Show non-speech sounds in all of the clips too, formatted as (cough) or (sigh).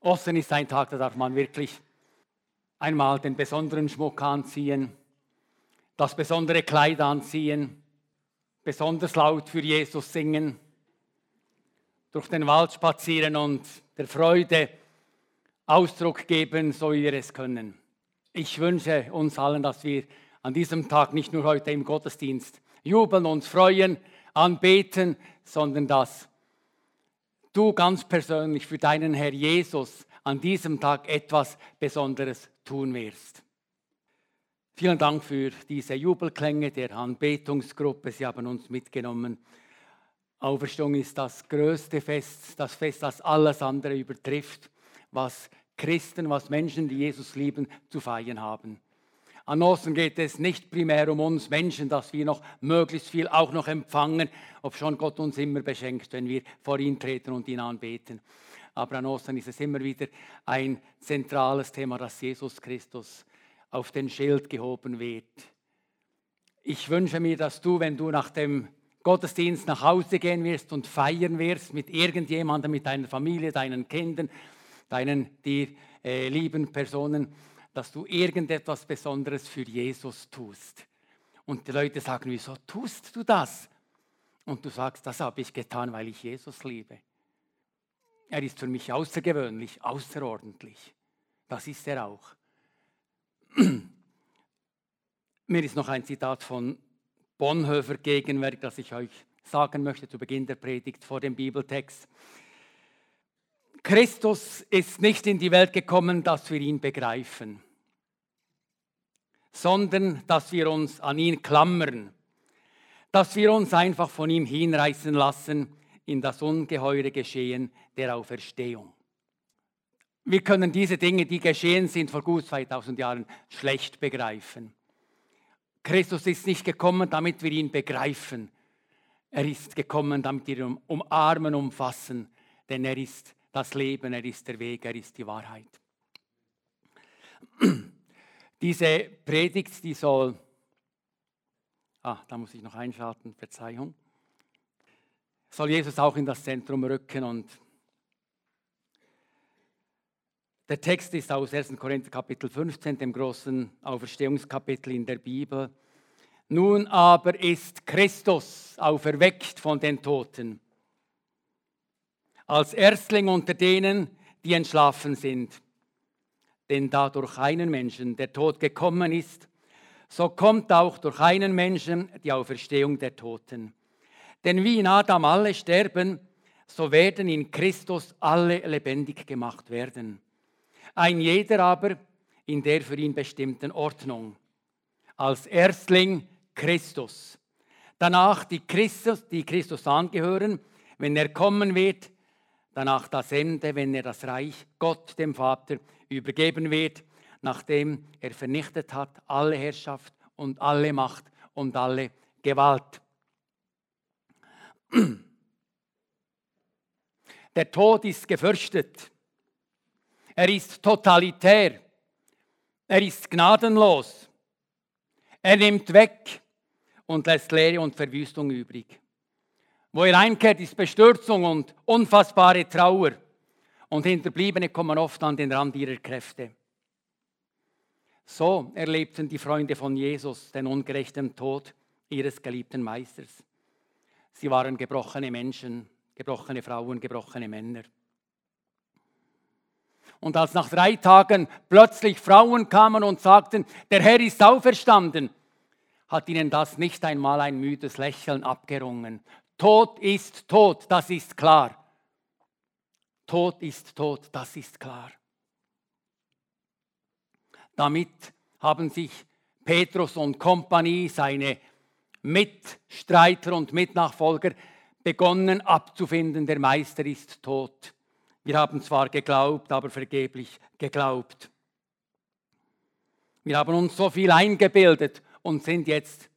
Ostern ist ein Tag, da darf man wirklich einmal den besonderen Schmuck anziehen, das besondere Kleid anziehen, besonders laut für Jesus singen, durch den Wald spazieren und der Freude Ausdruck geben, so wir es können. Ich wünsche uns allen, dass wir an diesem Tag nicht nur heute im Gottesdienst jubeln, uns freuen, anbeten, sondern dass du ganz persönlich für deinen Herr Jesus an diesem Tag etwas Besonderes tun wirst. Vielen Dank für diese Jubelklänge der Anbetungsgruppe. Sie haben uns mitgenommen. Auferstehung ist das größte Fest, das Fest, das alles andere übertrifft, was Christen, was Menschen, die Jesus lieben, zu feiern haben. An Ostern geht es nicht primär um uns Menschen, dass wir noch möglichst viel auch noch empfangen, ob schon Gott uns immer beschenkt, wenn wir vor ihn treten und ihn anbeten. Aber an Ostern ist es immer wieder ein zentrales Thema, dass Jesus Christus auf den Schild gehoben wird. Ich wünsche mir, dass du, wenn du nach dem Gottesdienst nach Hause gehen wirst und feiern wirst mit irgendjemandem, mit deiner Familie, deinen Kindern, deinen dir äh, lieben Personen, dass du irgendetwas Besonderes für Jesus tust. Und die Leute sagen, wieso tust du das? Und du sagst, das habe ich getan, weil ich Jesus liebe. Er ist für mich außergewöhnlich, außerordentlich. Das ist er auch. (clears throat) Mir ist noch ein Zitat von Bonhoeffer gegenwärtig, das ich euch sagen möchte zu Beginn der Predigt vor dem Bibeltext. Christus ist nicht in die Welt gekommen, dass wir ihn begreifen sondern dass wir uns an ihn klammern, dass wir uns einfach von ihm hinreißen lassen in das ungeheure Geschehen der Auferstehung. Wir können diese Dinge, die geschehen sind vor gut 2000 Jahren, schlecht begreifen. Christus ist nicht gekommen, damit wir ihn begreifen. Er ist gekommen, damit wir ihn umarmen, umfassen, denn er ist das Leben, er ist der Weg, er ist die Wahrheit. Diese Predigt, die soll, ah, da muss ich noch einschalten, Verzeihung, soll Jesus auch in das Zentrum rücken und der Text ist aus 1. Korinther Kapitel 15, dem großen Auferstehungskapitel in der Bibel. Nun aber ist Christus auferweckt von den Toten, als Erstling unter denen, die entschlafen sind. Denn da durch einen Menschen der Tod gekommen ist, so kommt auch durch einen Menschen die Auferstehung der Toten. Denn wie in Adam alle sterben, so werden in Christus alle lebendig gemacht werden. Ein jeder aber in der für ihn bestimmten Ordnung. Als Erstling Christus. Danach die Christus, die Christus angehören, wenn er kommen wird. Danach das Ende, wenn er das Reich Gott dem Vater übergeben wird, nachdem er vernichtet hat alle Herrschaft und alle Macht und alle Gewalt. (clears throat) Der Tod ist gefürchtet. Er ist totalitär. Er ist gnadenlos. Er nimmt weg und lässt Leere und Verwüstung übrig. Wo er einkehrt, ist Bestürzung und unfassbare Trauer und Hinterbliebene kommen oft an den Rand ihrer Kräfte. So erlebten die Freunde von Jesus den ungerechten Tod ihres geliebten Meisters. Sie waren gebrochene Menschen, gebrochene Frauen, gebrochene Männer. Und als nach drei Tagen plötzlich Frauen kamen und sagten, der Herr ist auferstanden, hat ihnen das nicht einmal ein müdes Lächeln abgerungen. Tod ist tot, das ist klar. Tod ist tot, das ist klar. Damit haben sich Petrus und Kompanie, seine Mitstreiter und Mitnachfolger, begonnen abzufinden, der Meister ist tot. Wir haben zwar geglaubt, aber vergeblich geglaubt. Wir haben uns so viel eingebildet und sind jetzt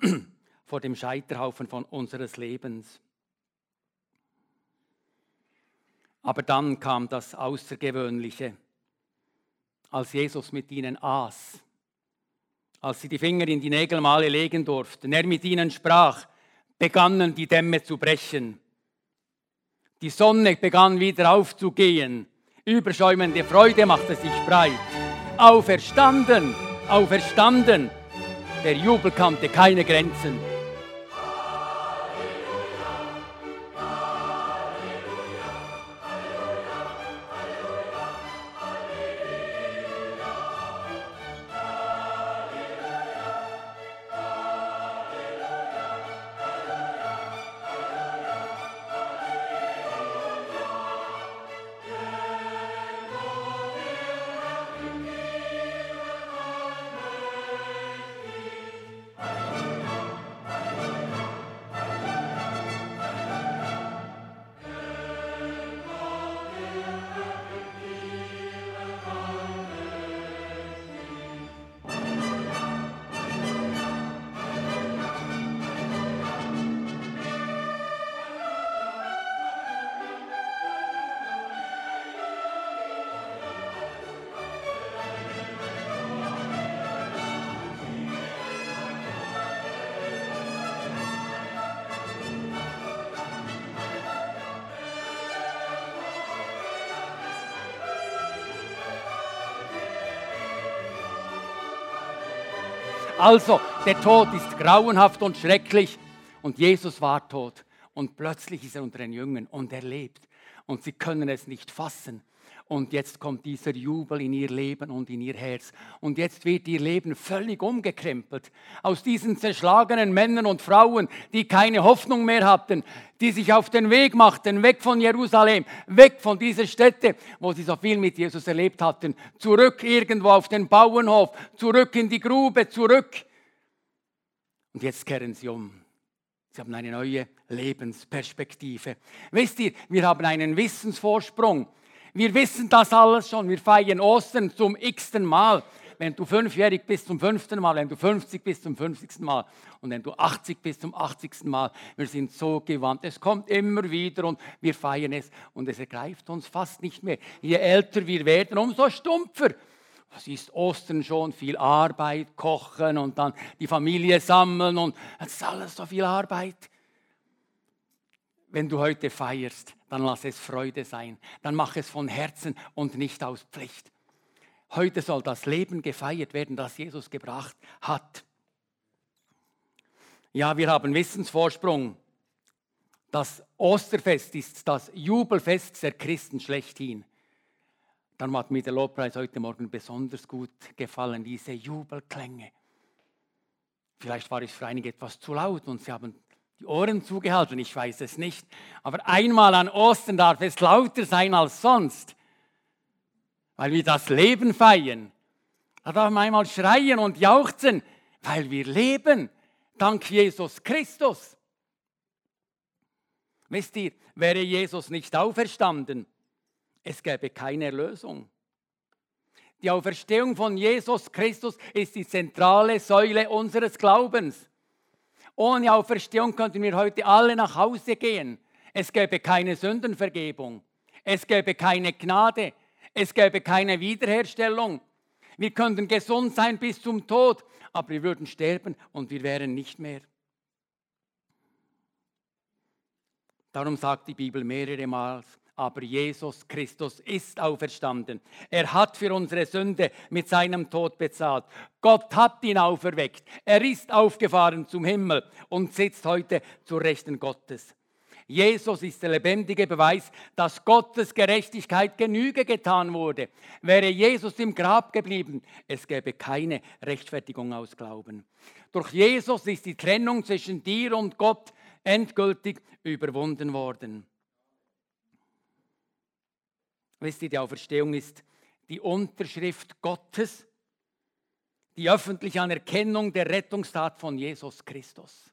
(clears throat) vor dem Scheiterhaufen von unseres Lebens. Aber dann kam das Außergewöhnliche, als Jesus mit ihnen aß, als sie die Finger in die Nägelmale legen durften, er mit ihnen sprach, begannen die Dämme zu brechen. Die Sonne begann wieder aufzugehen. Überschäumende Freude machte sich breit. Auferstanden, auferstanden. Der Jubel kannte keine Grenzen. Also, der Tod ist grauenhaft und schrecklich und Jesus war tot. Und plötzlich ist er unter den Jüngern und er lebt. Und sie können es nicht fassen. Und jetzt kommt dieser Jubel in ihr Leben und in ihr Herz. Und jetzt wird ihr Leben völlig umgekrempelt. Aus diesen zerschlagenen Männern und Frauen, die keine Hoffnung mehr hatten, die sich auf den Weg machten, weg von Jerusalem, weg von dieser Stätte, wo sie so viel mit Jesus erlebt hatten, zurück irgendwo auf den Bauernhof, zurück in die Grube, zurück. Und jetzt kehren sie um. Sie haben eine neue Lebensperspektive. Wisst ihr, wir haben einen Wissensvorsprung. Wir wissen das alles schon. Wir feiern Ostern zum x-ten Mal. Wenn du fünfjährig bist zum fünften Mal, wenn du 50 bist zum 50. Mal und wenn du 80 bist zum 80. Mal. Wir sind so gewandt. Es kommt immer wieder und wir feiern es und es ergreift uns fast nicht mehr. Je älter wir werden, umso stumpfer. Es ist Ostern schon viel Arbeit, kochen und dann die Familie sammeln und es ist alles so viel Arbeit. Wenn du heute feierst, dann lass es Freude sein. Dann mach es von Herzen und nicht aus Pflicht. Heute soll das Leben gefeiert werden, das Jesus gebracht hat. Ja, wir haben Wissensvorsprung. Das Osterfest ist das Jubelfest der Christen schlechthin. Darum hat mir der Lobpreis heute Morgen besonders gut gefallen, diese Jubelklänge. Vielleicht war es für einige etwas zu laut und sie haben die Ohren zugehalten, ich weiß es nicht. Aber einmal an Ostern darf es lauter sein als sonst, weil wir das Leben feiern. Da darf man einmal schreien und jauchzen, weil wir leben, dank Jesus Christus. Wisst ihr, wäre Jesus nicht auferstanden, es gäbe keine Erlösung. Die Auferstehung von Jesus Christus ist die zentrale Säule unseres Glaubens. Ohne Auferstehung könnten wir heute alle nach Hause gehen. Es gäbe keine Sündenvergebung. Es gäbe keine Gnade. Es gäbe keine Wiederherstellung. Wir könnten gesund sein bis zum Tod, aber wir würden sterben und wir wären nicht mehr. Darum sagt die Bibel mehrere Mal, aber Jesus Christus ist auferstanden. Er hat für unsere Sünde mit seinem Tod bezahlt. Gott hat ihn auferweckt. Er ist aufgefahren zum Himmel und sitzt heute zur Rechten Gottes. Jesus ist der lebendige Beweis, dass Gottes Gerechtigkeit Genüge getan wurde. Wäre Jesus im Grab geblieben, es gäbe keine Rechtfertigung aus Glauben. Durch Jesus ist die Trennung zwischen dir und Gott endgültig überwunden worden. Wisst ihr, die Auferstehung ist die Unterschrift Gottes, die öffentliche Anerkennung der Rettungstat von Jesus Christus.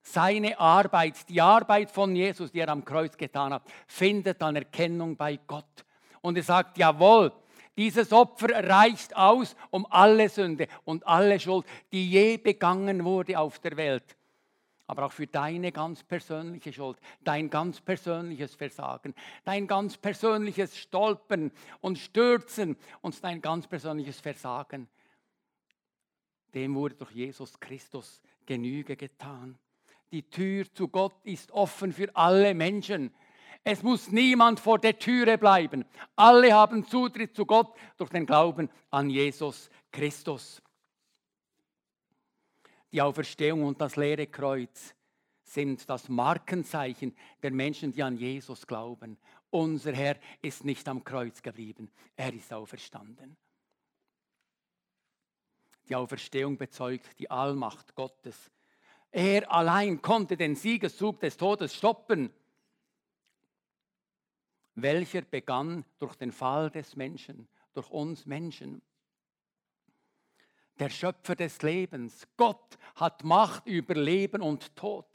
Seine Arbeit, die Arbeit von Jesus, die er am Kreuz getan hat, findet Anerkennung bei Gott. Und er sagt, jawohl, dieses Opfer reicht aus, um alle Sünde und alle Schuld, die je begangen wurde auf der Welt, aber auch für deine ganz persönliche Schuld, dein ganz persönliches Versagen, dein ganz persönliches Stolpern und Stürzen und dein ganz persönliches Versagen. Dem wurde durch Jesus Christus Genüge getan. Die Tür zu Gott ist offen für alle Menschen. Es muss niemand vor der Türe bleiben. Alle haben Zutritt zu Gott durch den Glauben an Jesus Christus. Die Auferstehung und das leere Kreuz sind das Markenzeichen der Menschen, die an Jesus glauben. Unser Herr ist nicht am Kreuz geblieben, er ist auferstanden. Die Auferstehung bezeugt die Allmacht Gottes. Er allein konnte den Siegeszug des Todes stoppen, welcher begann durch den Fall des Menschen, durch uns Menschen. Der Schöpfer des Lebens, Gott hat Macht über Leben und Tod.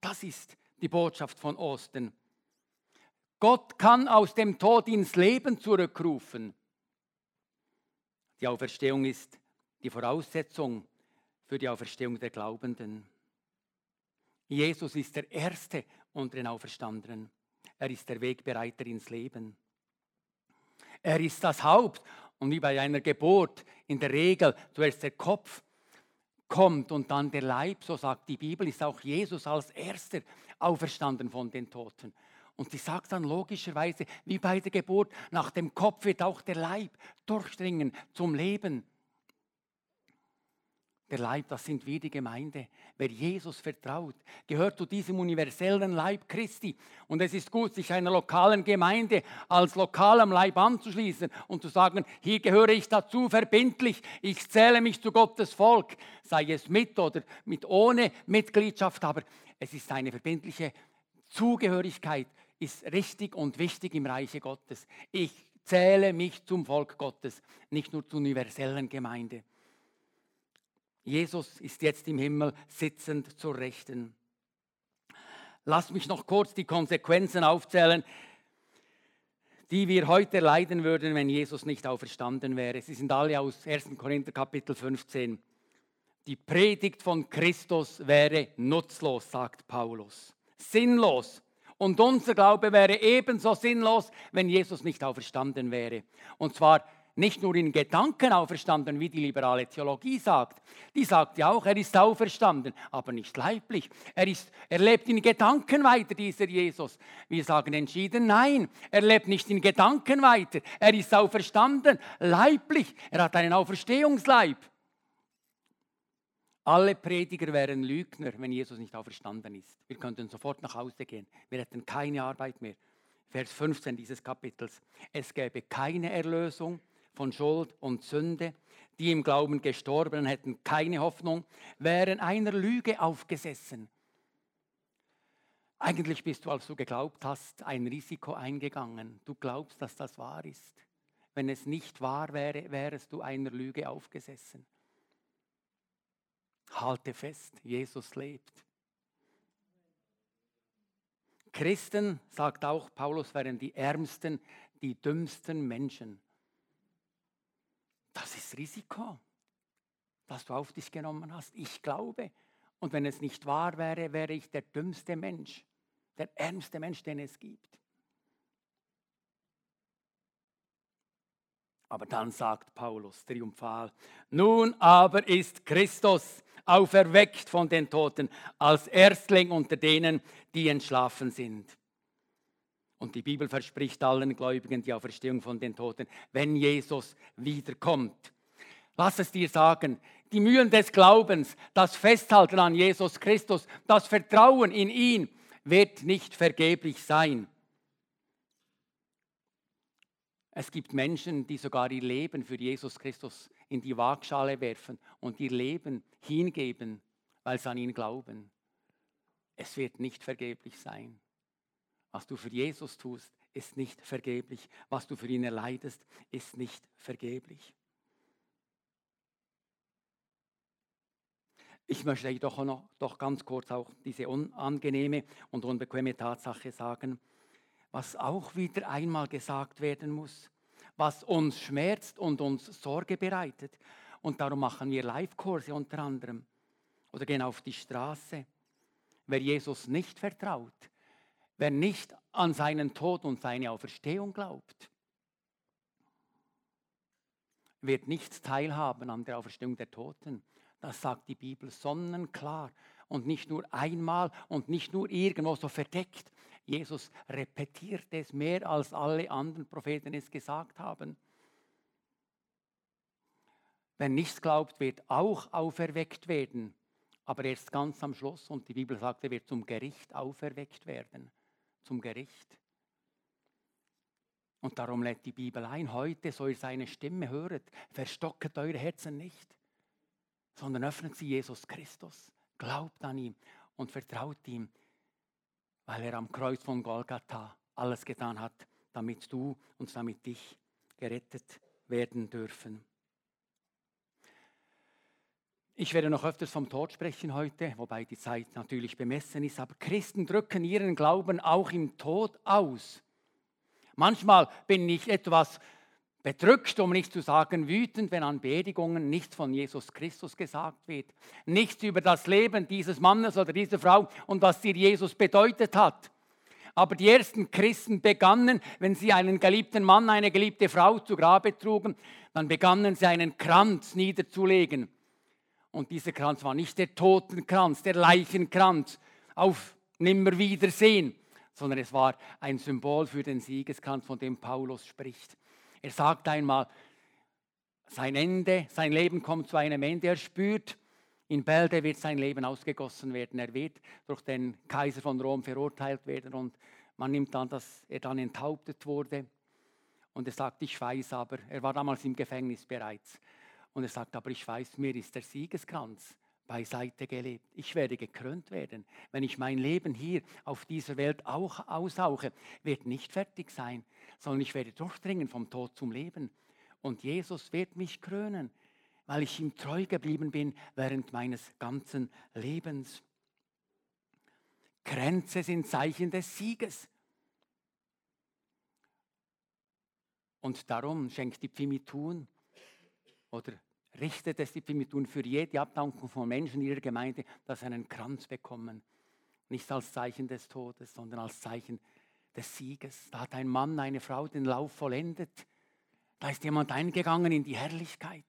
Das ist die Botschaft von Osten. Gott kann aus dem Tod ins Leben zurückrufen. Die Auferstehung ist die Voraussetzung für die Auferstehung der Glaubenden. Jesus ist der Erste unter den Auferstandenen. Er ist der Wegbereiter ins Leben. Er ist das Haupt und wie bei einer Geburt in der Regel zuerst der Kopf kommt und dann der Leib, so sagt die Bibel, ist auch Jesus als Erster auferstanden von den Toten. Und sie sagt dann logischerweise, wie bei der Geburt, nach dem Kopf wird auch der Leib durchdringen zum Leben. Der Leib, das sind wir die Gemeinde. Wer Jesus vertraut, gehört zu diesem universellen Leib Christi. Und es ist gut, sich einer lokalen Gemeinde als lokalem Leib anzuschließen und zu sagen, hier gehöre ich dazu verbindlich, ich zähle mich zu Gottes Volk, sei es mit oder mit ohne Mitgliedschaft, aber es ist eine verbindliche Zugehörigkeit, ist richtig und wichtig im Reiche Gottes. Ich zähle mich zum Volk Gottes, nicht nur zur universellen Gemeinde. Jesus ist jetzt im Himmel sitzend zur Rechten. Lass mich noch kurz die Konsequenzen aufzählen, die wir heute leiden würden, wenn Jesus nicht auferstanden wäre. Sie sind alle aus 1. Korinther Kapitel 15. Die Predigt von Christus wäre nutzlos, sagt Paulus. Sinnlos. Und unser Glaube wäre ebenso sinnlos, wenn Jesus nicht auferstanden wäre. Und zwar nicht nur in Gedanken auferstanden, wie die liberale Theologie sagt. Die sagt ja auch, er ist auferstanden, aber nicht leiblich. Er, ist, er lebt in Gedanken weiter, dieser Jesus. Wir sagen entschieden, nein, er lebt nicht in Gedanken weiter. Er ist auferstanden, leiblich. Er hat einen Auferstehungsleib. Alle Prediger wären Lügner, wenn Jesus nicht auferstanden ist. Wir könnten sofort nach Hause gehen. Wir hätten keine Arbeit mehr. Vers 15 dieses Kapitels. Es gäbe keine Erlösung, von Schuld und Sünde, die im Glauben gestorben hätten keine Hoffnung, wären einer Lüge aufgesessen. Eigentlich bist du, als du geglaubt hast, ein Risiko eingegangen. Du glaubst, dass das wahr ist. Wenn es nicht wahr wäre, wärest du einer Lüge aufgesessen. Halte fest, Jesus lebt. Christen, sagt auch Paulus, wären die ärmsten, die dümmsten Menschen. Das ist Risiko, das du auf dich genommen hast. Ich glaube. Und wenn es nicht wahr wäre, wäre ich der dümmste Mensch, der ärmste Mensch, den es gibt. Aber dann sagt Paulus triumphal, nun aber ist Christus auferweckt von den Toten als Erstling unter denen, die entschlafen sind. Und die Bibel verspricht allen Gläubigen die Auferstehung von den Toten, wenn Jesus wiederkommt. Lass es dir sagen, die Mühen des Glaubens, das Festhalten an Jesus Christus, das Vertrauen in ihn wird nicht vergeblich sein. Es gibt Menschen, die sogar ihr Leben für Jesus Christus in die Waagschale werfen und ihr Leben hingeben, weil sie an ihn glauben. Es wird nicht vergeblich sein. Was du für Jesus tust, ist nicht vergeblich. Was du für ihn erleidest, ist nicht vergeblich. Ich möchte doch noch doch ganz kurz auch diese unangenehme und unbequeme Tatsache sagen, was auch wieder einmal gesagt werden muss, was uns schmerzt und uns Sorge bereitet. Und darum machen wir Live-Kurse unter anderem oder gehen auf die Straße. Wer Jesus nicht vertraut, wer nicht an seinen Tod und seine Auferstehung glaubt, wird nicht teilhaben an der Auferstehung der Toten. Das sagt die Bibel sonnenklar. Und nicht nur einmal und nicht nur irgendwo so verdeckt. Jesus repetiert es mehr als alle anderen Propheten es gesagt haben. Wer nichts glaubt, wird auch auferweckt werden, aber erst ganz am Schluss. Und die Bibel sagt, er wird zum Gericht auferweckt werden. Zum Gericht. Und darum lädt die Bibel ein, heute, so ihr seine Stimme höret, verstocket eure Herzen nicht, sondern öffnet sie Jesus Christus. Glaubt an ihn und vertraut ihm, weil er am Kreuz von Golgatha alles getan hat, damit du und damit dich gerettet werden dürfen. Ich werde noch öfters vom Tod sprechen heute, wobei die Zeit natürlich bemessen ist, aber Christen drücken ihren Glauben auch im Tod aus. Manchmal bin ich etwas bedrückt, um nicht zu sagen wütend, wenn an Beerdigungen nichts von Jesus Christus gesagt wird. Nichts über das Leben dieses Mannes oder dieser Frau und was dir Jesus bedeutet hat. Aber die ersten Christen begannen, wenn sie einen geliebten Mann, eine geliebte Frau zu Grabe trugen, dann begannen sie einen Kranz niederzulegen. Und dieser Kranz war nicht der Totenkranz, der Leichenkranz auf Nimmerwiedersehen, sondern es war ein Symbol für den Siegeskranz, von dem Paulus spricht. Er sagt einmal, sein Ende, sein Leben kommt zu einem Ende. Er spürt, in Bälde wird sein Leben ausgegossen werden. Er wird durch den Kaiser von Rom verurteilt werden und man nimmt an, dass er dann enthauptet wurde. Und er sagt, ich weiß aber, er war damals im Gefängnis bereits. Und er sagt, aber ich weiß, mir ist der Siegeskranz beiseite gelebt. Ich werde gekrönt werden. Wenn ich mein Leben hier auf dieser Welt auch aushauche, wird nicht fertig sein, sondern ich werde durchdringen vom Tod zum Leben. Und Jesus wird mich krönen, weil ich ihm treu geblieben bin während meines ganzen Lebens. Kränze sind Zeichen des Sieges. Und darum schenkt die Pfimitun oder richtet es die tun für jede Abdankung von Menschen in ihrer Gemeinde, dass sie einen Kranz bekommen. Nicht als Zeichen des Todes, sondern als Zeichen des Sieges. Da hat ein Mann, eine Frau den Lauf vollendet. Da ist jemand eingegangen in die Herrlichkeit.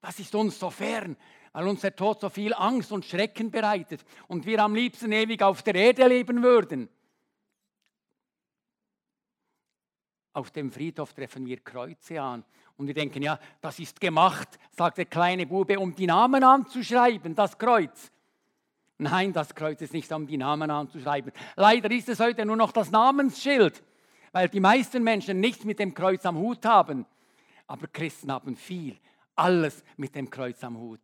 Das ist uns so fern, weil uns der Tod so viel Angst und Schrecken bereitet und wir am liebsten ewig auf der Erde leben würden. Auf dem Friedhof treffen wir Kreuze an und wir denken, ja, das ist gemacht, sagt der kleine Bube, um die Namen anzuschreiben, das Kreuz. Nein, das Kreuz ist nicht, um die Namen anzuschreiben. Leider ist es heute nur noch das Namensschild, weil die meisten Menschen nichts mit dem Kreuz am Hut haben. Aber Christen haben viel, alles mit dem Kreuz am Hut.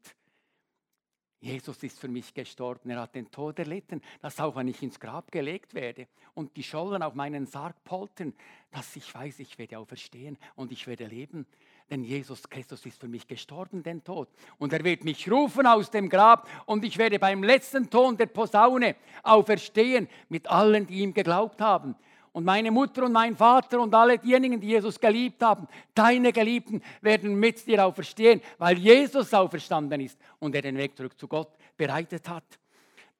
Jesus ist für mich gestorben, er hat den Tod erlitten, dass auch wenn ich ins Grab gelegt werde und die Schollen auf meinen Sarg poltern, dass ich weiß, ich werde auferstehen und ich werde leben. Denn Jesus Christus ist für mich gestorben, den Tod. Und er wird mich rufen aus dem Grab und ich werde beim letzten Ton der Posaune auferstehen mit allen, die ihm geglaubt haben und meine Mutter und mein Vater und alle diejenigen, die Jesus geliebt haben, deine Geliebten, werden mit dir auferstehen, weil Jesus auferstanden ist und er den Weg zurück zu Gott bereitet hat.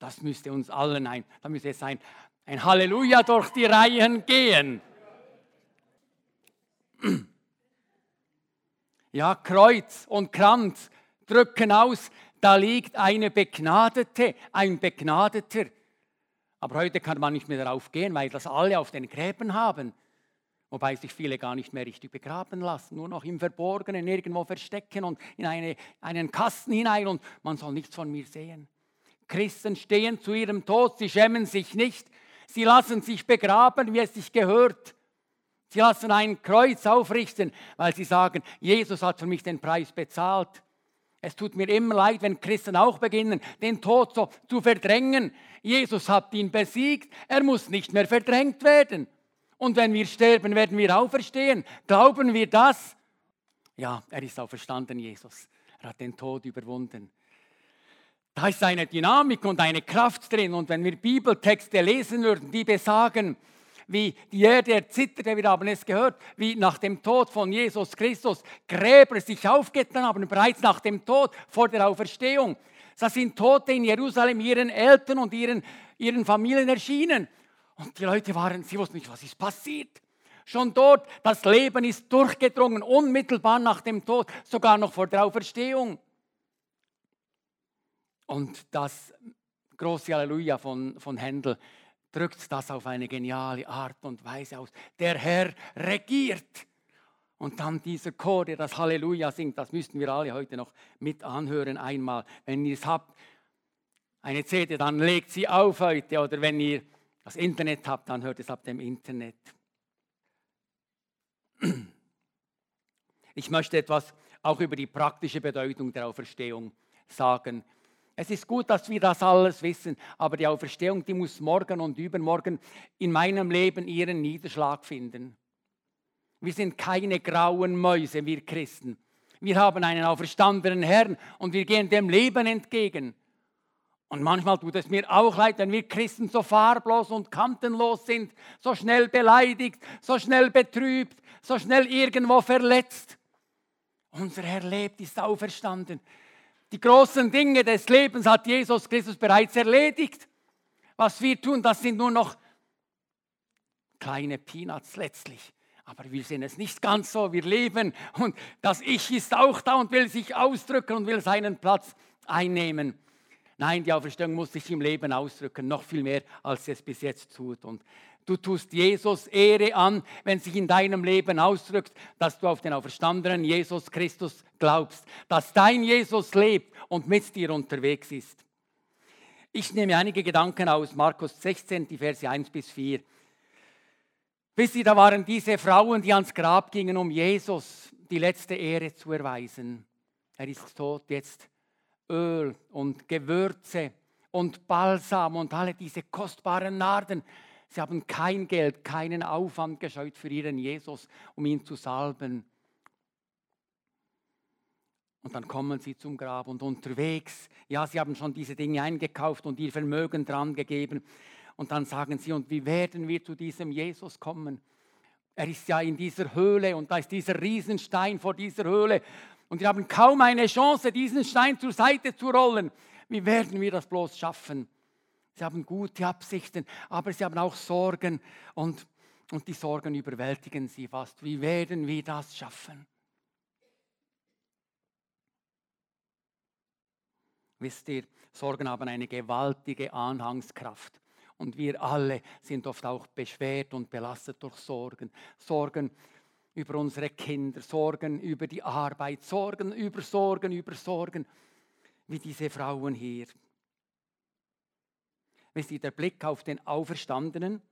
Das müsste uns allen ein, da müsste es ein, ein Halleluja durch die Reihen gehen. Ja, Kreuz und Kranz drücken aus, da liegt eine Begnadete, ein Begnadeter. Aber heute kann man nicht mehr darauf gehen, weil das alle auf den Gräben haben. Wobei sich viele gar nicht mehr richtig begraben lassen, nur noch im Verborgenen irgendwo verstecken und in eine, einen Kasten hinein und man soll nichts von mir sehen. Christen stehen zu ihrem Tod, sie schämen sich nicht, sie lassen sich begraben, wie es sich gehört. Sie lassen ein Kreuz aufrichten, weil sie sagen, Jesus hat für mich den Preis bezahlt. Es tut mir immer leid, wenn Christen auch beginnen, den Tod so zu verdrängen. Jesus hat ihn besiegt, er muss nicht mehr verdrängt werden. Und wenn wir sterben, werden wir auferstehen. Glauben wir das? Ja, er ist auferstanden, Jesus. Er hat den Tod überwunden. Da ist eine Dynamik und eine Kraft drin. Und wenn wir Bibeltexte lesen würden, die besagen, wie die Erde erzitterte, wir haben es gehört, wie nach dem Tod von Jesus Christus Gräber sich aufgetan haben, bereits nach dem Tod vor der Auferstehung. Das sind Tote in Jerusalem ihren Eltern und ihren, ihren Familien erschienen. Und die Leute waren, sie wussten nicht, was ist passiert. Schon dort, das Leben ist durchgedrungen, unmittelbar nach dem Tod, sogar noch vor der Auferstehung. Und das große Halleluja von, von Händel drückt das auf eine geniale Art und Weise aus. Der Herr regiert. Und dann dieser Chor, der das Halleluja singt, das müssten wir alle heute noch mit anhören einmal. Wenn ihr es habt, eine CD, dann legt sie auf heute. Oder wenn ihr das Internet habt, dann hört es ab dem Internet. Ich möchte etwas auch über die praktische Bedeutung der Auferstehung sagen. Es ist gut, dass wir das alles wissen, aber die Auferstehung, die muss morgen und übermorgen in meinem Leben ihren Niederschlag finden. Wir sind keine grauen Mäuse, wir Christen. Wir haben einen auferstandenen Herrn und wir gehen dem Leben entgegen. Und manchmal tut es mir auch leid, wenn wir Christen so farblos und kantenlos sind, so schnell beleidigt, so schnell betrübt, so schnell irgendwo verletzt. Unser Herr lebt, ist auferstanden. Die großen Dinge des Lebens hat Jesus Christus bereits erledigt. Was wir tun, das sind nur noch kleine Peanuts letztlich. Aber wir sehen es nicht ganz so. Wir leben und das Ich ist auch da und will sich ausdrücken und will seinen Platz einnehmen. Nein, die Auferstehung muss sich im Leben ausdrücken, noch viel mehr, als es bis jetzt tut. Und Du tust Jesus Ehre an, wenn sich in deinem Leben ausdrückt, dass du auf den auferstandenen Jesus Christus glaubst, dass dein Jesus lebt und mit dir unterwegs ist. Ich nehme einige Gedanken aus Markus 16, die Verse 1 bis 4. Wisst ihr, da waren diese Frauen, die ans Grab gingen, um Jesus die letzte Ehre zu erweisen. Er ist tot, jetzt Öl und Gewürze und Balsam und alle diese kostbaren Narden Sie haben kein Geld, keinen Aufwand gescheut für ihren Jesus, um ihn zu salben. Und dann kommen sie zum Grab und unterwegs, ja, sie haben schon diese Dinge eingekauft und ihr Vermögen dran gegeben. Und dann sagen sie, und wie werden wir zu diesem Jesus kommen? Er ist ja in dieser Höhle und da ist dieser Riesenstein vor dieser Höhle. Und wir haben kaum eine Chance, diesen Stein zur Seite zu rollen. Wie werden wir das bloß schaffen? Sie haben gute Absichten, aber sie haben auch Sorgen und, und die Sorgen überwältigen sie fast. Wie werden wir das schaffen? Wisst ihr, Sorgen haben eine gewaltige Anhangskraft. Und wir alle sind oft auch beschwert und belastet durch Sorgen. Sorgen über unsere Kinder, Sorgen über die Arbeit, Sorgen über Sorgen über Sorgen, wie diese Frauen hier. Wisst ihr, der Blick auf den Auferstandenen.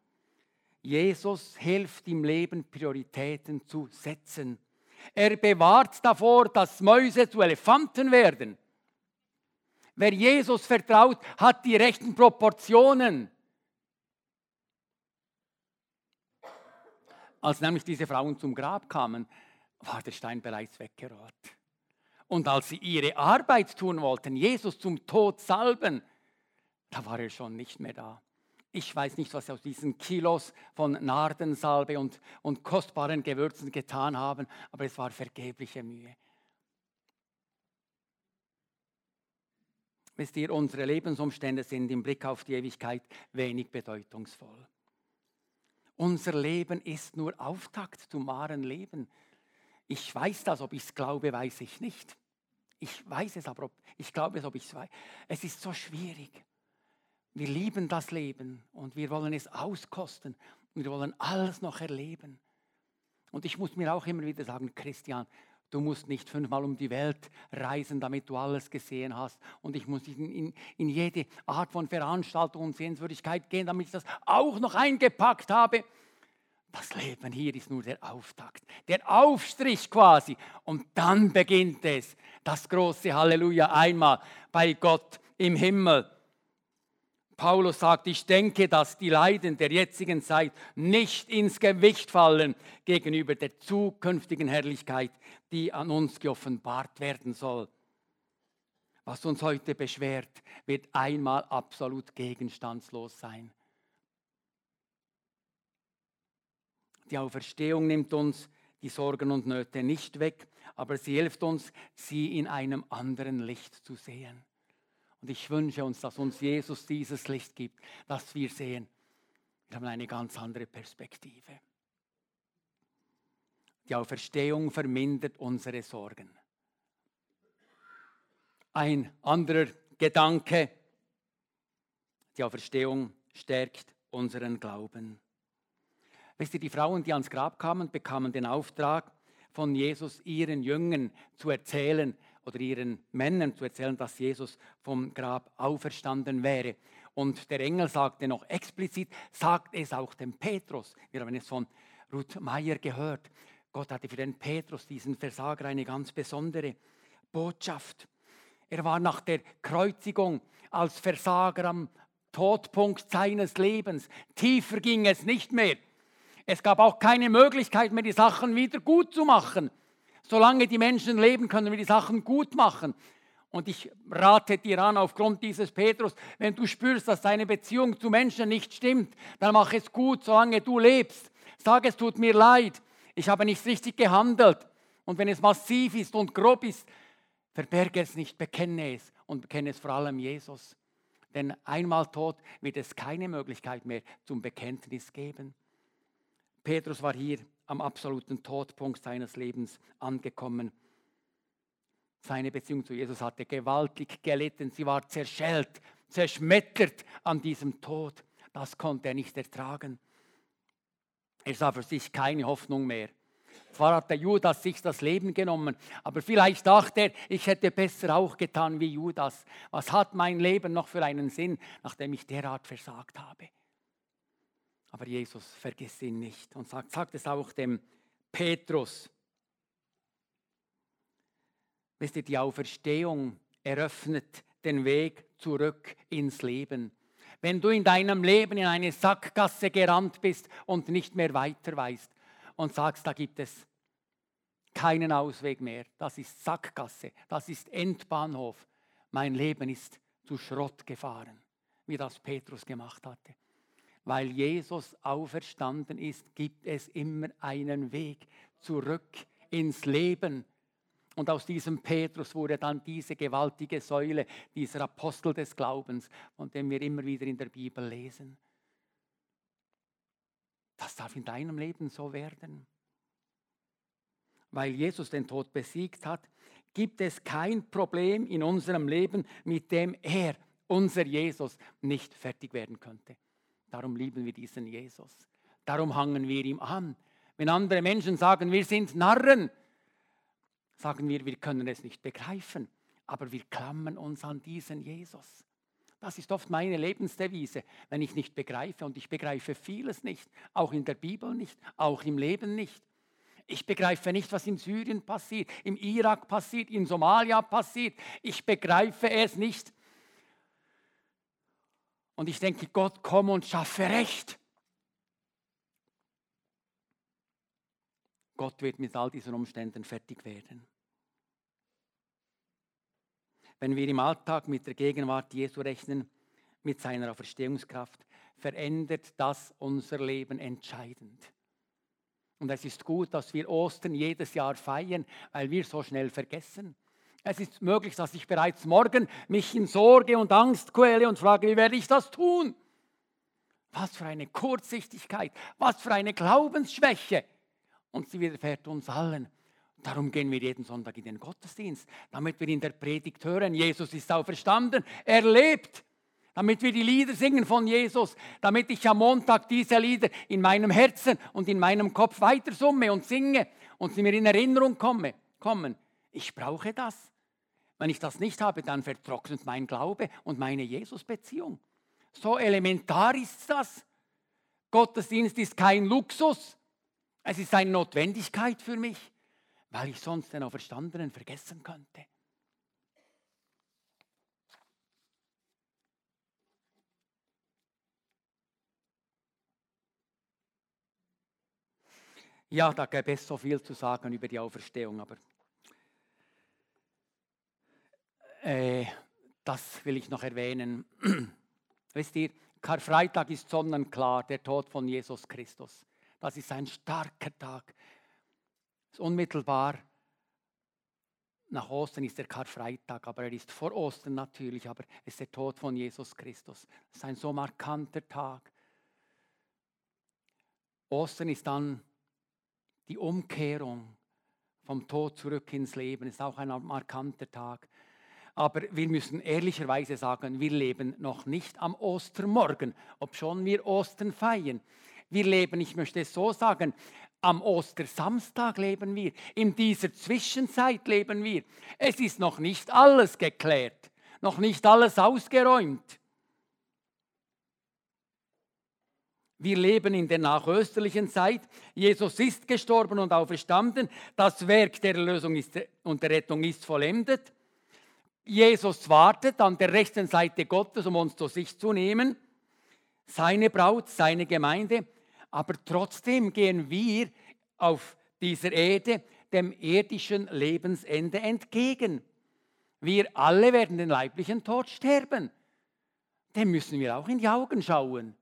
Jesus hilft im Leben Prioritäten zu setzen. Er bewahrt davor, dass Mäuse zu Elefanten werden. Wer Jesus vertraut, hat die rechten Proportionen. Als nämlich diese Frauen zum Grab kamen, war der Stein bereits weggerollt. Und als sie ihre Arbeit tun wollten, Jesus zum Tod salben, da war er schon nicht mehr da. Ich weiß nicht, was sie aus diesen Kilos von Nardensalbe und, und kostbaren Gewürzen getan haben, aber es war vergebliche Mühe. Wisst ihr, unsere Lebensumstände sind im Blick auf die Ewigkeit wenig bedeutungsvoll. Unser Leben ist nur Auftakt zum wahren Leben. Ich weiß das, ob ich es glaube, weiß ich nicht. Ich weiß es aber, ob, ich glaube es, ob ich es weiß. Es ist so schwierig. Wir lieben das Leben und wir wollen es auskosten und wir wollen alles noch erleben. Und ich muss mir auch immer wieder sagen, Christian, du musst nicht fünfmal um die Welt reisen, damit du alles gesehen hast. Und ich muss in, in, in jede Art von Veranstaltung und Sehenswürdigkeit gehen, damit ich das auch noch eingepackt habe. Das Leben hier ist nur der Auftakt, der Aufstrich quasi. Und dann beginnt es, das große Halleluja einmal bei Gott im Himmel. Paulus sagt, ich denke, dass die Leiden der jetzigen Zeit nicht ins Gewicht fallen gegenüber der zukünftigen Herrlichkeit, die an uns geoffenbart werden soll. Was uns heute beschwert, wird einmal absolut gegenstandslos sein. Die Auferstehung nimmt uns die Sorgen und Nöte nicht weg, aber sie hilft uns, sie in einem anderen Licht zu sehen. Und ich wünsche uns, dass uns Jesus dieses Licht gibt, dass wir sehen, wir haben eine ganz andere Perspektive. Die Auferstehung vermindert unsere Sorgen. Ein anderer Gedanke, die Auferstehung stärkt unseren Glauben. Wisst ihr, die Frauen, die ans Grab kamen, bekamen den Auftrag von Jesus, ihren Jüngern zu erzählen oder ihren Männern zu erzählen, dass Jesus vom Grab auferstanden wäre. Und der Engel sagte noch explizit, sagt es auch dem Petrus. Wir haben es von Ruth Meyer gehört. Gott hatte für den Petrus, diesen Versager, eine ganz besondere Botschaft. Er war nach der Kreuzigung als Versager am Todpunkt seines Lebens. Tiefer ging es nicht mehr. Es gab auch keine Möglichkeit mehr, die Sachen wieder gut zu machen. Solange die Menschen leben, können wir die Sachen gut machen. Und ich rate dir an, aufgrund dieses Petrus, wenn du spürst, dass deine Beziehung zu Menschen nicht stimmt, dann mach es gut, solange du lebst. Sag, es tut mir leid, ich habe nicht richtig gehandelt. Und wenn es massiv ist und grob ist, verberge es nicht, bekenne es und bekenne es vor allem Jesus. Denn einmal tot wird es keine Möglichkeit mehr zum Bekenntnis geben. Petrus war hier am absoluten Todpunkt seines Lebens angekommen. Seine Beziehung zu Jesus hatte gewaltig gelitten. Sie war zerschellt, zerschmettert an diesem Tod. Das konnte er nicht ertragen. Er sah für sich keine Hoffnung mehr. Zwar hat der Judas sich das Leben genommen, aber vielleicht dachte er, ich hätte besser auch getan wie Judas. Was hat mein Leben noch für einen Sinn, nachdem ich derart versagt habe? Aber Jesus vergisst ihn nicht und sagt, sagt es auch dem Petrus. Wisst ihr, die Auferstehung eröffnet den Weg zurück ins Leben. Wenn du in deinem Leben in eine Sackgasse gerannt bist und nicht mehr weiter weißt und sagst, da gibt es keinen Ausweg mehr, das ist Sackgasse, das ist Endbahnhof, mein Leben ist zu Schrott gefahren, wie das Petrus gemacht hatte weil Jesus auferstanden ist, gibt es immer einen Weg zurück ins Leben. Und aus diesem Petrus wurde dann diese gewaltige Säule, dieser Apostel des Glaubens, von dem wir immer wieder in der Bibel lesen. Das darf in deinem Leben so werden. Weil Jesus den Tod besiegt hat, gibt es kein Problem in unserem Leben, mit dem er, unser Jesus, nicht fertig werden könnte. Darum lieben wir diesen Jesus. Darum hangen wir ihm an. Wenn andere Menschen sagen, wir sind Narren, sagen wir, wir können es nicht begreifen, aber wir klammern uns an diesen Jesus. Das ist oft meine Lebensdevise, wenn ich nicht begreife und ich begreife vieles nicht, auch in der Bibel nicht, auch im Leben nicht. Ich begreife nicht, was in Syrien passiert, im Irak passiert, in Somalia passiert. Ich begreife es nicht. Und ich denke, Gott, komm und schaffe Recht. Gott wird mit all diesen Umständen fertig werden. Wenn wir im Alltag mit der Gegenwart Jesu rechnen, mit seiner Auferstehungskraft, verändert das unser Leben entscheidend. Und es ist gut, dass wir Ostern jedes Jahr feiern, weil wir so schnell vergessen. Es ist möglich, dass ich bereits morgen mich in Sorge und Angst quäle und frage, wie werde ich das tun? Was für eine Kurzsichtigkeit, was für eine Glaubensschwäche. Und sie widerfährt uns allen. Darum gehen wir jeden Sonntag in den Gottesdienst, damit wir in der Predigt hören, Jesus ist auferstanden, er lebt. Damit wir die Lieder singen von Jesus, damit ich am Montag diese Lieder in meinem Herzen und in meinem Kopf weiter summe und singe und sie mir in Erinnerung komme, kommen. Ich brauche das. Wenn ich das nicht habe, dann vertrocknet mein Glaube und meine Jesus-Beziehung. So elementar ist das. Gottesdienst ist kein Luxus. Es ist eine Notwendigkeit für mich, weil ich sonst den Auferstandenen vergessen könnte. Ja, da gäbe es so viel zu sagen über die Auferstehung, aber Äh, das will ich noch erwähnen. (clears throat) Wisst ihr, Karfreitag ist sonnenklar, der Tod von Jesus Christus. Das ist ein starker Tag. Ist unmittelbar nach Ostern ist der Karfreitag, aber er ist vor Ostern natürlich, aber es ist der Tod von Jesus Christus. Das ist ein so markanter Tag. Ostern ist dann die Umkehrung vom Tod zurück ins Leben, ist auch ein markanter Tag. Aber wir müssen ehrlicherweise sagen, wir leben noch nicht am Ostermorgen, obschon wir Ostern feiern. Wir leben, ich möchte es so sagen, am Ostersamstag leben wir. In dieser Zwischenzeit leben wir. Es ist noch nicht alles geklärt, noch nicht alles ausgeräumt. Wir leben in der nachösterlichen Zeit. Jesus ist gestorben und auferstanden. Das Werk der Erlösung ist, und der Rettung ist vollendet. Jesus wartet an der rechten Seite Gottes, um uns zu sich zu nehmen. Seine Braut, seine Gemeinde. Aber trotzdem gehen wir auf dieser Erde dem irdischen Lebensende entgegen. Wir alle werden den leiblichen Tod sterben. Dem müssen wir auch in die Augen schauen.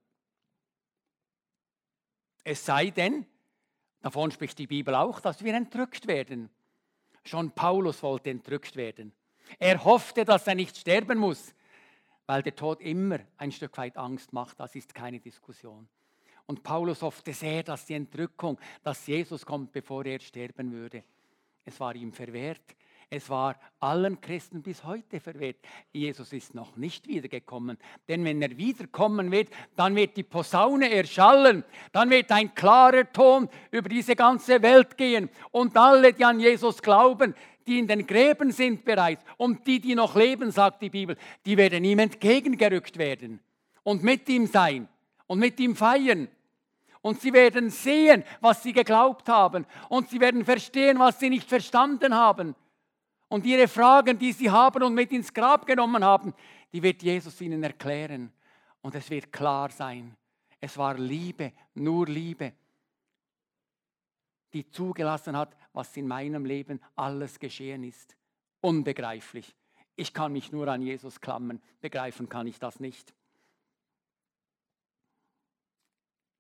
Es sei denn, davon spricht die Bibel auch, dass wir entrückt werden. Schon Paulus wollte entrückt werden. Er hoffte, dass er nicht sterben muss, weil der Tod immer ein Stück weit Angst macht. Das ist keine Diskussion. Und Paulus hoffte sehr, dass die Entrückung, dass Jesus kommt, bevor er sterben würde. Es war ihm verwehrt. Es war allen Christen bis heute verwehrt. Jesus ist noch nicht wiedergekommen. Denn wenn er wiederkommen wird, dann wird die Posaune erschallen. Dann wird ein klarer Ton über diese ganze Welt gehen. Und alle, die an Jesus glauben, die in den Gräben sind bereits und die, die noch leben, sagt die Bibel, die werden ihm entgegengerückt werden und mit ihm sein und mit ihm feiern. Und sie werden sehen, was sie geglaubt haben. Und sie werden verstehen, was sie nicht verstanden haben. Und ihre Fragen, die sie haben und mit ins Grab genommen haben, die wird Jesus ihnen erklären. Und es wird klar sein. Es war Liebe, nur Liebe, die zugelassen hat, was in meinem Leben alles geschehen ist. Unbegreiflich. Ich kann mich nur an Jesus klammern. Begreifen kann ich das nicht.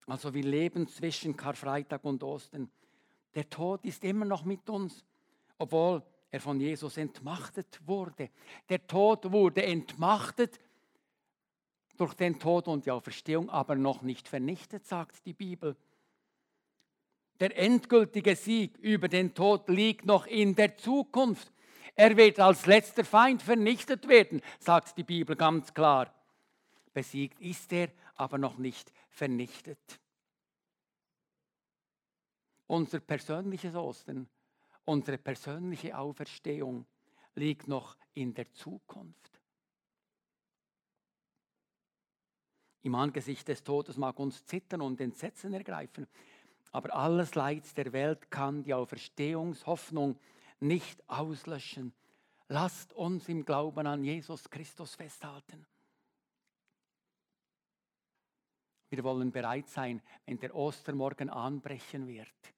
Also wir leben zwischen Karfreitag und Ostern. Der Tod ist immer noch mit uns, obwohl er von Jesus entmachtet wurde. Der Tod wurde entmachtet durch den Tod und die Auferstehung, aber noch nicht vernichtet, sagt die Bibel. Der endgültige Sieg über den Tod liegt noch in der Zukunft. Er wird als letzter Feind vernichtet werden, sagt die Bibel ganz klar. Besiegt ist er, aber noch nicht vernichtet. Unser persönliches Ostern Unsere persönliche Auferstehung liegt noch in der Zukunft. Im Angesicht des Todes mag uns Zittern und Entsetzen ergreifen, aber alles Leid der Welt kann die Auferstehungshoffnung nicht auslöschen. Lasst uns im Glauben an Jesus Christus festhalten. Wir wollen bereit sein, wenn der Ostermorgen anbrechen wird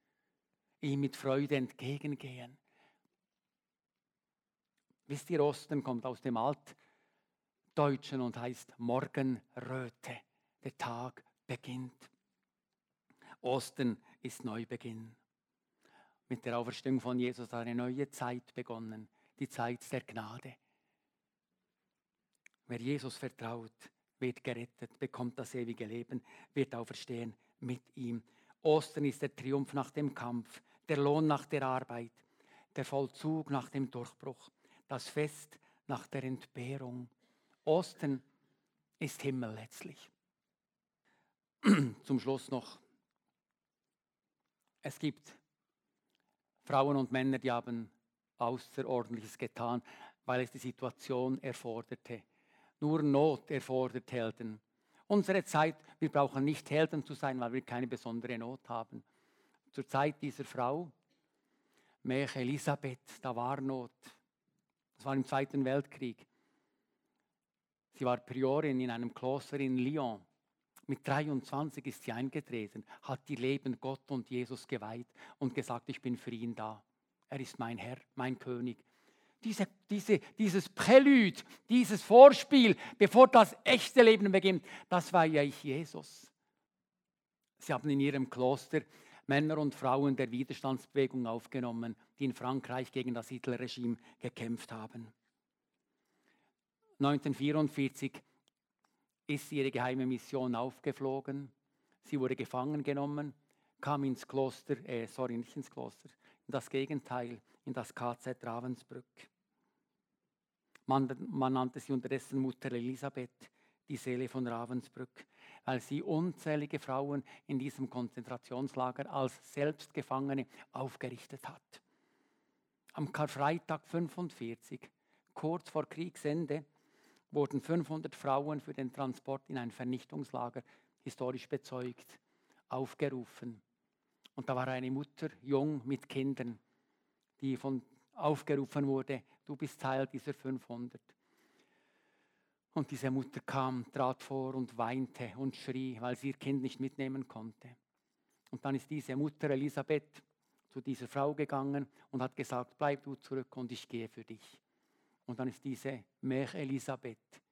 ihm mit Freude entgegengehen. Wisst ihr, Osten kommt aus dem Altdeutschen und heißt Morgenröte. Der Tag beginnt. Osten ist Neubeginn. Mit der Auferstehung von Jesus hat eine neue Zeit begonnen, die Zeit der Gnade. Wer Jesus vertraut, wird gerettet, bekommt das ewige Leben, wird auferstehen mit ihm. Ostern ist der Triumph nach dem Kampf, der Lohn nach der Arbeit, der Vollzug nach dem Durchbruch, das Fest nach der Entbehrung. Osten ist Himmel letztlich. (clears throat) Zum Schluss noch. Es gibt Frauen und Männer, die haben Außerordentliches getan, weil es die Situation erforderte. Nur Not erfordert Helden. Unsere Zeit, wir brauchen nicht Helden zu sein, weil wir keine besondere Not haben zur Zeit dieser Frau, Mech Elisabeth, da war Not. Das war im Zweiten Weltkrieg. Sie war Priorin in einem Kloster in Lyon. Mit 23 ist sie eingetreten, hat ihr Leben Gott und Jesus geweiht und gesagt, ich bin für ihn da. Er ist mein Herr, mein König. Diese, diese, dieses Prälude, dieses Vorspiel, bevor das echte Leben beginnt, das war ja ich Jesus. Sie haben in ihrem Kloster Männer und Frauen der Widerstandsbewegung aufgenommen, die in Frankreich gegen das Hitlerregime gekämpft haben. 1944 ist ihre geheime Mission aufgeflogen. Sie wurde gefangen genommen, kam ins Kloster, äh, sorry, nicht ins Kloster, in das Gegenteil, in das KZ Ravensbrück. Man, man nannte sie unterdessen Mutter Elisabeth, die Seele von Ravensbrück, weil sie unzählige Frauen in diesem Konzentrationslager als Selbstgefangene aufgerichtet hat. Am Karfreitag 45, kurz vor Kriegsende, wurden 500 Frauen für den Transport in ein Vernichtungslager, historisch bezeugt, aufgerufen. Und da war eine Mutter, jung mit Kindern, die von aufgerufen wurde, du bist Teil dieser 500. Und diese Mutter kam, trat vor und weinte und schrie, weil sie ihr Kind nicht mitnehmen konnte. Und dann ist diese Mutter Elisabeth zu dieser Frau gegangen und hat gesagt, bleib du zurück und ich gehe für dich. Und dann ist diese Mère Elisabeth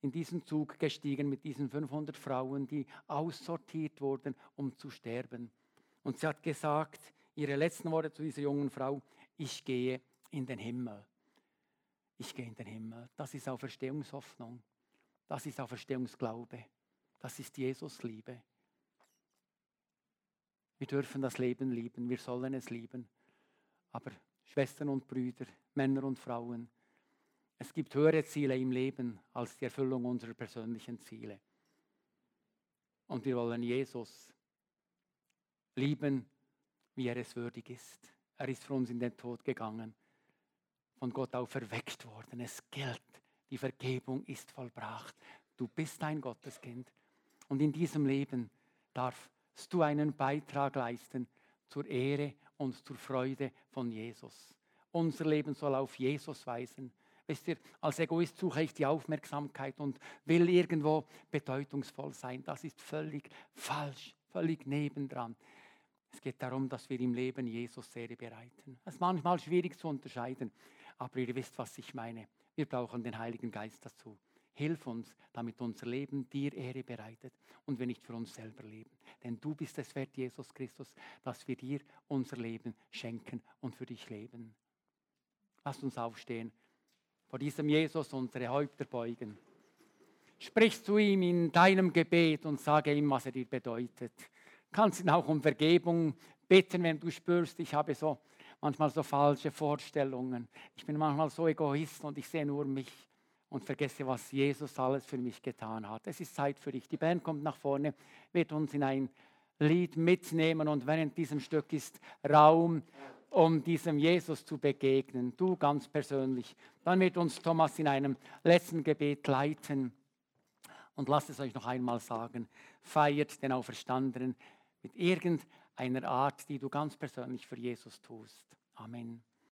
in diesen Zug gestiegen mit diesen 500 Frauen, die aussortiert wurden, um zu sterben. Und sie hat gesagt, ihre letzten Worte zu dieser jungen Frau, ich gehe in den Himmel. Ich gehe in den Himmel. Das ist Auferstehungshoffnung. Das ist Auferstehungsglaube. Das ist Jesus Liebe. Wir dürfen das Leben lieben. Wir sollen es lieben. Aber Schwestern und Brüder, Männer und Frauen, es gibt höhere Ziele im Leben als die Erfüllung unserer persönlichen Ziele. Und wir wollen Jesus lieben, wie er es würdig ist. Er ist für uns in den Tod gegangen, von Gott auferweckt worden. Es gilt, die Vergebung ist vollbracht. Du bist ein Gotteskind. Und in diesem Leben darfst du einen Beitrag leisten zur Ehre und zur Freude von Jesus. Unser Leben soll auf Jesus weisen. Wisst ihr, als Egoist suche ich die Aufmerksamkeit und will irgendwo bedeutungsvoll sein. Das ist völlig falsch, völlig nebendran. Es geht darum, dass wir im Leben Jesus Ehre bereiten. Es ist manchmal schwierig zu unterscheiden, aber ihr wisst, was ich meine. Wir brauchen den Heiligen Geist dazu. Hilf uns, damit unser Leben dir Ehre bereitet und wir nicht für uns selber leben. Denn du bist es wert, Jesus Christus, dass wir dir unser Leben schenken und für dich leben. Lasst uns aufstehen vor diesem Jesus unsere Häupter beugen. Sprich zu ihm in deinem Gebet und sage ihm, was er dir bedeutet. Kannst ihn auch um Vergebung bitten, wenn du spürst, ich habe so manchmal so falsche Vorstellungen. Ich bin manchmal so egoist und ich sehe nur mich und vergesse, was Jesus alles für mich getan hat. Es ist Zeit für dich. Die Band kommt nach vorne, wird uns in ein Lied mitnehmen und während diesem Stück ist Raum um diesem Jesus zu begegnen, du ganz persönlich. Dann wird uns Thomas in einem letzten Gebet leiten. Und lasst es euch noch einmal sagen, feiert den Auferstandenen mit irgendeiner Art, die du ganz persönlich für Jesus tust. Amen.